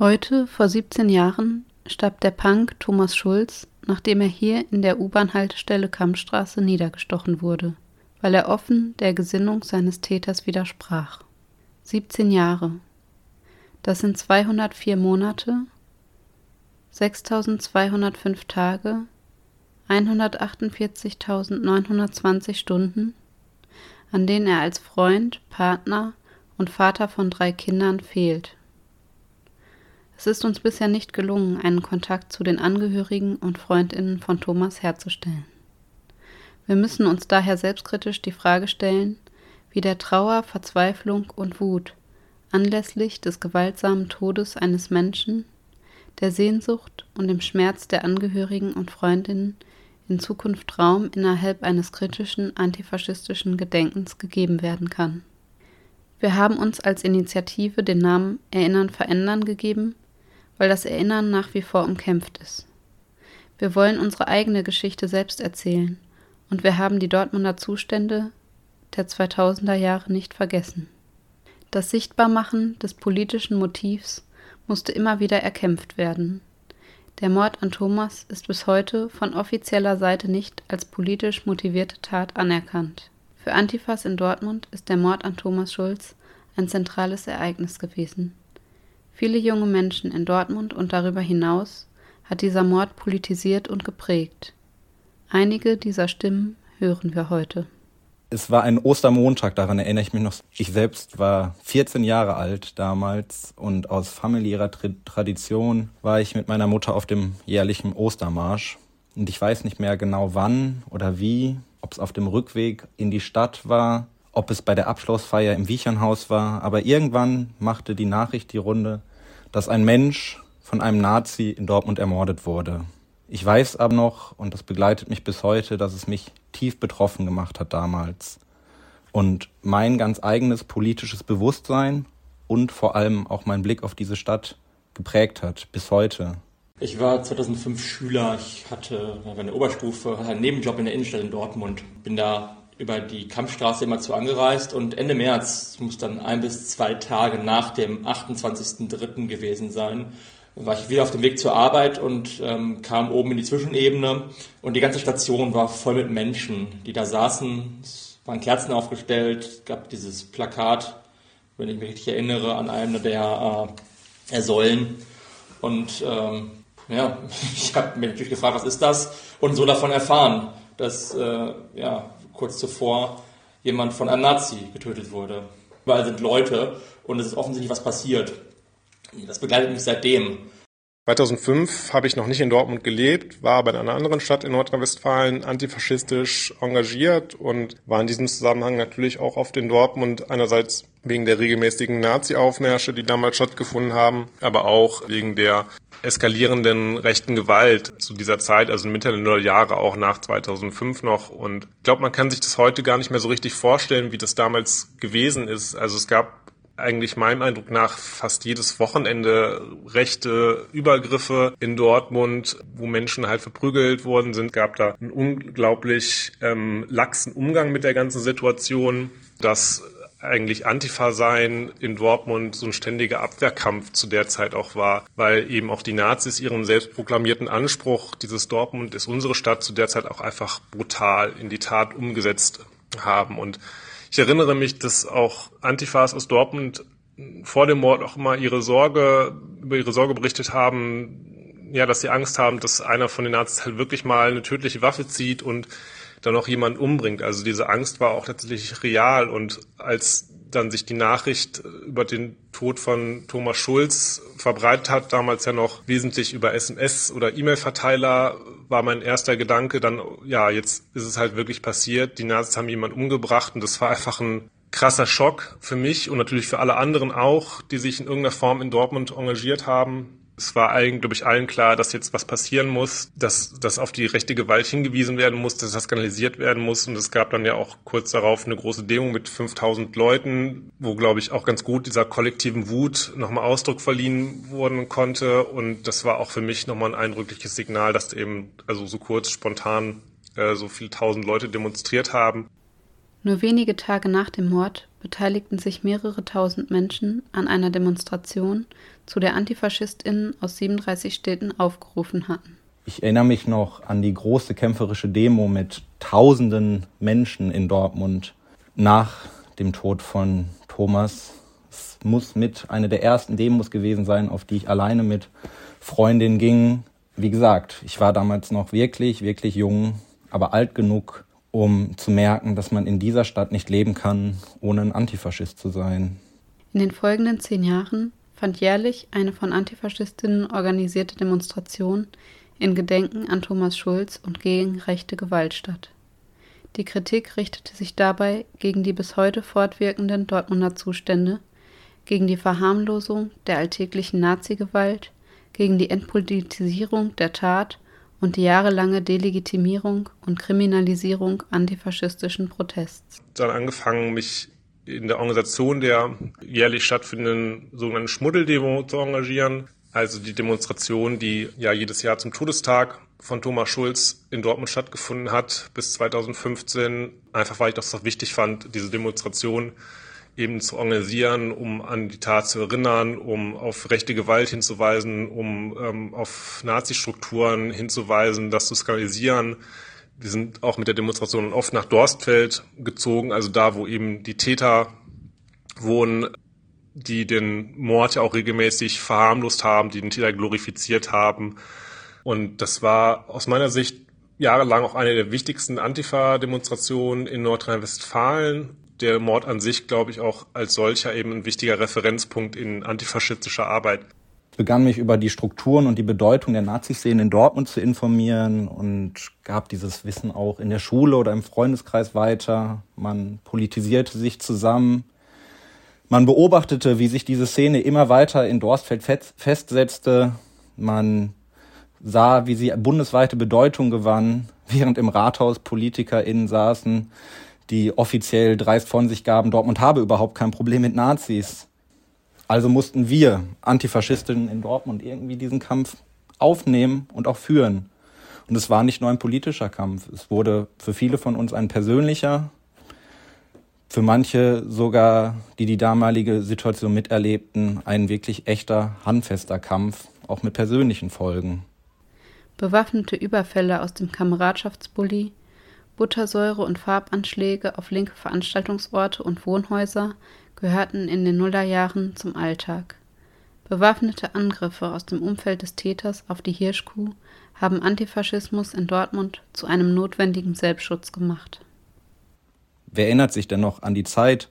Heute, vor 17 Jahren, starb der Punk Thomas Schulz, nachdem er hier in der U-Bahn-Haltestelle Kammstraße niedergestochen wurde, weil er offen der Gesinnung seines Täters widersprach. 17 Jahre. Das sind 204 Monate, 6205 Tage, 148.920 Stunden, an denen er als Freund, Partner und Vater von drei Kindern fehlt. Es ist uns bisher nicht gelungen, einen Kontakt zu den Angehörigen und Freundinnen von Thomas herzustellen. Wir müssen uns daher selbstkritisch die Frage stellen, wie der Trauer, Verzweiflung und Wut anlässlich des gewaltsamen Todes eines Menschen, der Sehnsucht und dem Schmerz der Angehörigen und Freundinnen in Zukunft Raum innerhalb eines kritischen antifaschistischen Gedenkens gegeben werden kann. Wir haben uns als Initiative den Namen Erinnern verändern gegeben weil das Erinnern nach wie vor umkämpft ist. Wir wollen unsere eigene Geschichte selbst erzählen und wir haben die Dortmunder Zustände der 2000er Jahre nicht vergessen. Das Sichtbarmachen des politischen Motivs musste immer wieder erkämpft werden. Der Mord an Thomas ist bis heute von offizieller Seite nicht als politisch motivierte Tat anerkannt. Für Antifas in Dortmund ist der Mord an Thomas Schulz ein zentrales Ereignis gewesen. Viele junge Menschen in Dortmund und darüber hinaus hat dieser Mord politisiert und geprägt. Einige dieser Stimmen hören wir heute. Es war ein Ostermontag, daran erinnere ich mich noch. Ich selbst war 14 Jahre alt damals und aus familiärer Tradition war ich mit meiner Mutter auf dem jährlichen Ostermarsch. Und ich weiß nicht mehr genau wann oder wie, ob es auf dem Rückweg in die Stadt war, ob es bei der Abschlussfeier im Wiechernhaus war, aber irgendwann machte die Nachricht die Runde, dass ein Mensch von einem Nazi in Dortmund ermordet wurde. Ich weiß aber noch, und das begleitet mich bis heute, dass es mich tief betroffen gemacht hat damals. Und mein ganz eigenes politisches Bewusstsein und vor allem auch mein Blick auf diese Stadt geprägt hat, bis heute. Ich war 2005 Schüler, ich hatte eine Oberstufe, einen Nebenjob in der Innenstadt in Dortmund, bin da über die Kampfstraße immer zu angereist und Ende März, muss dann ein bis zwei Tage nach dem 28.03. gewesen sein, war ich wieder auf dem Weg zur Arbeit und ähm, kam oben in die Zwischenebene und die ganze Station war voll mit Menschen, die da saßen. Es waren Kerzen aufgestellt, es gab dieses Plakat, wenn ich mich richtig erinnere, an einem der äh, Säulen. Und ähm, ja, ich habe mich natürlich gefragt, was ist das? Und so davon erfahren, dass äh, ja, kurz zuvor jemand von einem Nazi getötet wurde. Überall sind Leute und es ist offensichtlich was passiert. Das begleitet mich seitdem. 2005 habe ich noch nicht in Dortmund gelebt, war aber in einer anderen Stadt in Nordrhein-Westfalen antifaschistisch engagiert und war in diesem Zusammenhang natürlich auch oft in Dortmund, einerseits wegen der regelmäßigen Nazi-Aufmärsche, die damals stattgefunden haben, aber auch wegen der eskalierenden rechten Gewalt zu dieser Zeit, also Mitte der Nullerjahre, auch nach 2005 noch. Und ich glaube, man kann sich das heute gar nicht mehr so richtig vorstellen, wie das damals gewesen ist. Also es gab eigentlich meinem Eindruck nach fast jedes Wochenende rechte Übergriffe in Dortmund, wo Menschen halt verprügelt worden sind. Gab da einen unglaublich ähm, laxen Umgang mit der ganzen Situation, dass eigentlich Antifa sein in Dortmund so ein ständiger Abwehrkampf zu der Zeit auch war, weil eben auch die Nazis ihren selbstproklamierten Anspruch, dieses Dortmund ist unsere Stadt, zu der Zeit auch einfach brutal in die Tat umgesetzt haben. Und ich erinnere mich, dass auch Antifas aus Dortmund vor dem Mord auch immer ihre Sorge, über ihre Sorge berichtet haben, ja, dass sie Angst haben, dass einer von den Nazis halt wirklich mal eine tödliche Waffe zieht und dann noch jemand umbringt. Also diese Angst war auch tatsächlich real und als dann sich die Nachricht über den Tod von Thomas Schulz verbreitet hat, damals ja noch wesentlich über SMS oder E-Mail-Verteiler, war mein erster Gedanke dann, ja, jetzt ist es halt wirklich passiert. Die Nazis haben jemanden umgebracht und das war einfach ein krasser Schock für mich und natürlich für alle anderen auch, die sich in irgendeiner Form in Dortmund engagiert haben es war allen, glaube ich, allen klar, dass jetzt was passieren muss, dass, dass auf die rechte Gewalt hingewiesen werden muss, dass das kanalisiert werden muss. Und es gab dann ja auch kurz darauf eine große Demo mit 5000 Leuten, wo, glaube ich, auch ganz gut dieser kollektiven Wut nochmal Ausdruck verliehen worden konnte. Und das war auch für mich nochmal ein eindrückliches Signal, dass eben also so kurz spontan äh, so viele tausend Leute demonstriert haben. Nur wenige Tage nach dem Mord beteiligten sich mehrere tausend Menschen an einer Demonstration zu der AntifaschistInnen aus 37 Städten aufgerufen hatten. Ich erinnere mich noch an die große kämpferische Demo mit tausenden Menschen in Dortmund nach dem Tod von Thomas. Es muss mit einer der ersten Demos gewesen sein, auf die ich alleine mit Freundinnen ging. Wie gesagt, ich war damals noch wirklich, wirklich jung, aber alt genug, um zu merken, dass man in dieser Stadt nicht leben kann, ohne ein Antifaschist zu sein. In den folgenden zehn Jahren fand jährlich eine von Antifaschistinnen organisierte Demonstration in Gedenken an Thomas Schulz und gegen rechte Gewalt statt. Die Kritik richtete sich dabei gegen die bis heute fortwirkenden Dortmunder Zustände, gegen die Verharmlosung der alltäglichen Nazi-Gewalt, gegen die Entpolitisierung der Tat und die jahrelange Delegitimierung und Kriminalisierung antifaschistischen Protests. Dann angefangen, mich in der Organisation der jährlich stattfindenden sogenannten Schmuddeldemo zu engagieren. Also die Demonstration, die ja jedes Jahr zum Todestag von Thomas Schulz in Dortmund stattgefunden hat bis 2015, einfach weil ich das doch wichtig fand, diese Demonstration eben zu organisieren, um an die Tat zu erinnern, um auf rechte Gewalt hinzuweisen, um ähm, auf Nazi-Strukturen hinzuweisen, das zu skanalisieren. Wir sind auch mit der Demonstration oft nach Dorstfeld gezogen, also da, wo eben die Täter wohnen, die den Mord ja auch regelmäßig verharmlost haben, die den Täter glorifiziert haben. Und das war aus meiner Sicht jahrelang auch eine der wichtigsten Antifa-Demonstrationen in Nordrhein-Westfalen der Mord an sich, glaube ich, auch als solcher eben ein wichtiger Referenzpunkt in antifaschistischer Arbeit. Ich begann mich über die Strukturen und die Bedeutung der Nazi-Szene in Dortmund zu informieren und gab dieses Wissen auch in der Schule oder im Freundeskreis weiter. Man politisierte sich zusammen. Man beobachtete, wie sich diese Szene immer weiter in Dorstfeld festsetzte. Man sah, wie sie bundesweite Bedeutung gewann, während im Rathaus PolitikerInnen saßen, die offiziell dreist von sich gaben, Dortmund habe überhaupt kein Problem mit Nazis. Also mussten wir Antifaschistinnen in Dortmund irgendwie diesen Kampf aufnehmen und auch führen. Und es war nicht nur ein politischer Kampf. Es wurde für viele von uns ein persönlicher, für manche sogar, die die damalige Situation miterlebten, ein wirklich echter, handfester Kampf, auch mit persönlichen Folgen. Bewaffnete Überfälle aus dem Kameradschaftsbully Buttersäure und Farbanschläge auf linke Veranstaltungsorte und Wohnhäuser gehörten in den Nullerjahren zum Alltag. Bewaffnete Angriffe aus dem Umfeld des Täters auf die Hirschkuh haben Antifaschismus in Dortmund zu einem notwendigen Selbstschutz gemacht. Wer erinnert sich denn noch an die Zeit,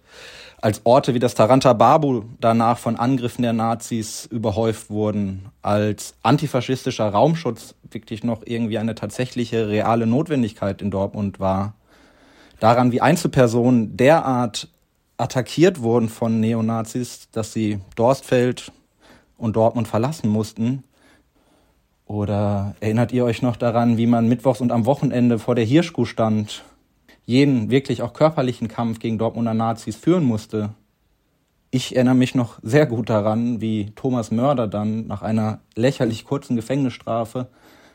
als Orte wie das Taranta Babu danach von Angriffen der Nazis überhäuft wurden, als antifaschistischer Raumschutz wirklich noch irgendwie eine tatsächliche reale Notwendigkeit in Dortmund war. Daran, wie Einzelpersonen derart attackiert wurden von Neonazis, dass sie Dorstfeld und Dortmund verlassen mussten. Oder erinnert ihr euch noch daran, wie man mittwochs und am Wochenende vor der Hirschkuh stand jeden wirklich auch körperlichen Kampf gegen Dortmunder Nazis führen musste. Ich erinnere mich noch sehr gut daran, wie Thomas Mörder dann nach einer lächerlich kurzen Gefängnisstrafe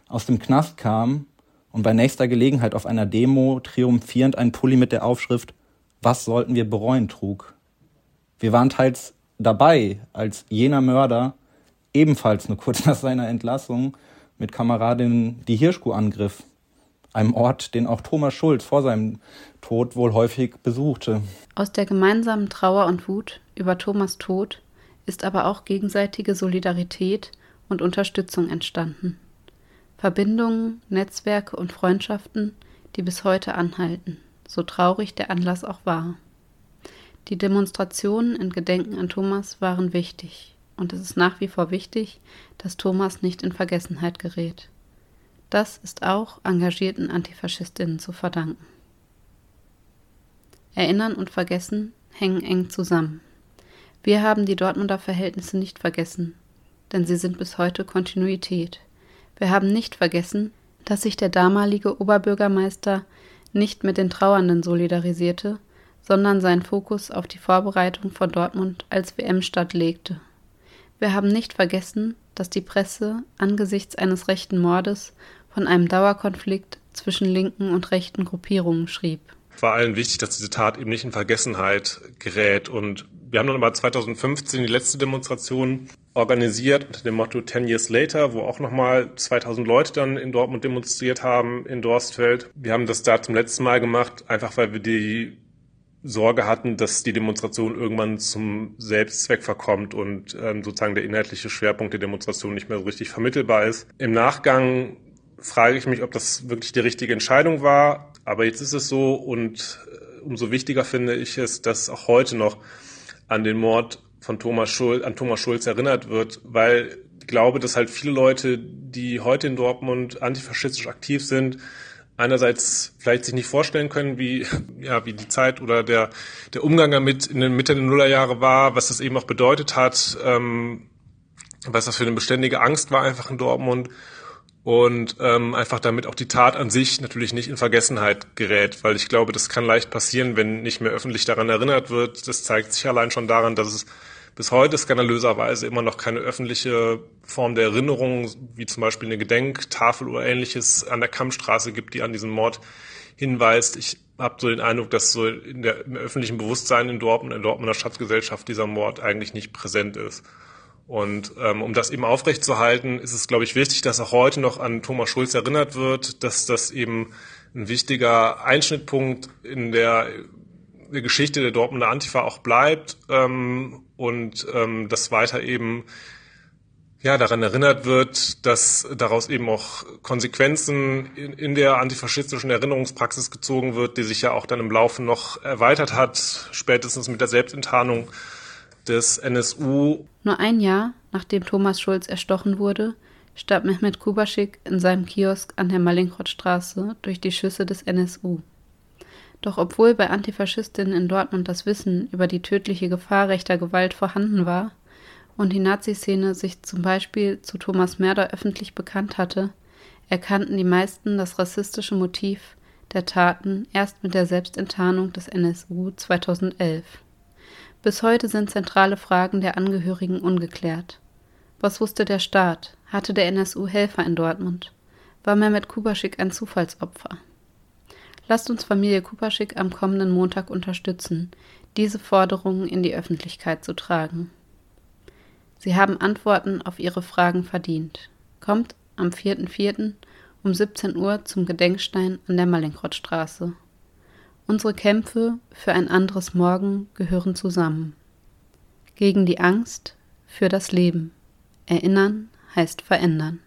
aus dem Knast kam und bei nächster Gelegenheit auf einer Demo triumphierend ein Pulli mit der Aufschrift Was sollten wir bereuen trug. Wir waren teils dabei, als jener Mörder ebenfalls nur kurz nach seiner Entlassung mit Kameradinnen die Hirschkuh angriff einem Ort, den auch Thomas Schulz vor seinem Tod wohl häufig besuchte. Aus der gemeinsamen Trauer und Wut über Thomas Tod ist aber auch gegenseitige Solidarität und Unterstützung entstanden. Verbindungen, Netzwerke und Freundschaften, die bis heute anhalten, so traurig der Anlass auch war. Die Demonstrationen in Gedenken an Thomas waren wichtig, und es ist nach wie vor wichtig, dass Thomas nicht in Vergessenheit gerät. Das ist auch engagierten Antifaschistinnen zu verdanken. Erinnern und Vergessen hängen eng zusammen. Wir haben die Dortmunder Verhältnisse nicht vergessen, denn sie sind bis heute Kontinuität. Wir haben nicht vergessen, dass sich der damalige Oberbürgermeister nicht mit den Trauernden solidarisierte, sondern seinen Fokus auf die Vorbereitung von Dortmund als WM-Stadt legte. Wir haben nicht vergessen, dass die Presse angesichts eines rechten Mordes von einem Dauerkonflikt zwischen linken und rechten Gruppierungen schrieb. War allen wichtig, dass diese Tat eben nicht in Vergessenheit gerät. Und wir haben dann aber 2015 die letzte Demonstration organisiert unter dem Motto 10 Years Later, wo auch nochmal 2000 Leute dann in Dortmund demonstriert haben, in Dorstfeld. Wir haben das da zum letzten Mal gemacht, einfach weil wir die Sorge hatten, dass die Demonstration irgendwann zum Selbstzweck verkommt und ähm, sozusagen der inhaltliche Schwerpunkt der Demonstration nicht mehr so richtig vermittelbar ist. Im Nachgang frage ich mich, ob das wirklich die richtige Entscheidung war. Aber jetzt ist es so und äh, umso wichtiger finde ich es, dass auch heute noch an den Mord von Thomas Schulz, an Thomas Schulz erinnert wird, weil ich glaube, dass halt viele Leute, die heute in Dortmund antifaschistisch aktiv sind, einerseits vielleicht sich nicht vorstellen können, wie, ja, wie die Zeit oder der, der Umgang damit in den Mitte der Nullerjahre war, was das eben auch bedeutet hat, ähm, was das für eine beständige Angst war einfach in Dortmund und ähm, einfach damit auch die Tat an sich natürlich nicht in Vergessenheit gerät, weil ich glaube, das kann leicht passieren, wenn nicht mehr öffentlich daran erinnert wird. Das zeigt sich allein schon daran, dass es bis heute skandalöserweise immer noch keine öffentliche Form der Erinnerung, wie zum Beispiel eine Gedenktafel oder ähnliches an der Kammstraße gibt, die an diesen Mord hinweist. Ich habe so den Eindruck, dass so in der, im öffentlichen Bewusstsein in Dortmund, in der Dortmunder Stadtgesellschaft dieser Mord eigentlich nicht präsent ist. Und ähm, um das eben aufrechtzuerhalten, ist es, glaube ich, wichtig, dass auch heute noch an Thomas Schulz erinnert wird, dass das eben ein wichtiger Einschnittpunkt in der, der Geschichte der Dortmunder Antifa auch bleibt ähm, und ähm, dass weiter eben ja, daran erinnert wird, dass daraus eben auch Konsequenzen in, in, der antifaschistischen Erinnerungspraxis gezogen wird, die sich ja auch dann im Laufe noch erweitert hat, spätestens mit der Selbstenttarnung des NSU. Nur ein Jahr nachdem Thomas Schulz erstochen wurde, starb Mehmet Kubaschik in seinem Kiosk an der Mallinckrodtstraße durch die Schüsse des NSU. Doch obwohl bei Antifaschistinnen in Dortmund das Wissen über die tödliche Gefahr rechter Gewalt vorhanden war und die Nazi-Szene sich zum Beispiel zu Thomas Merder öffentlich bekannt hatte, erkannten die meisten das rassistische Motiv der Taten erst mit der Selbstenttarnung des NSU 2011. Bis heute sind zentrale Fragen der Angehörigen ungeklärt. Was wusste der Staat? Hatte der NSU Helfer in Dortmund? War Mehmet Kubaschik ein Zufallsopfer? Lasst uns Familie Kupaschik am kommenden Montag unterstützen, diese Forderungen in die Öffentlichkeit zu tragen. Sie haben Antworten auf Ihre Fragen verdient. Kommt am 4.4. um 17 Uhr zum Gedenkstein an der Mallinckrodtstraße. Unsere Kämpfe für ein anderes Morgen gehören zusammen. Gegen die Angst, für das Leben. Erinnern heißt verändern.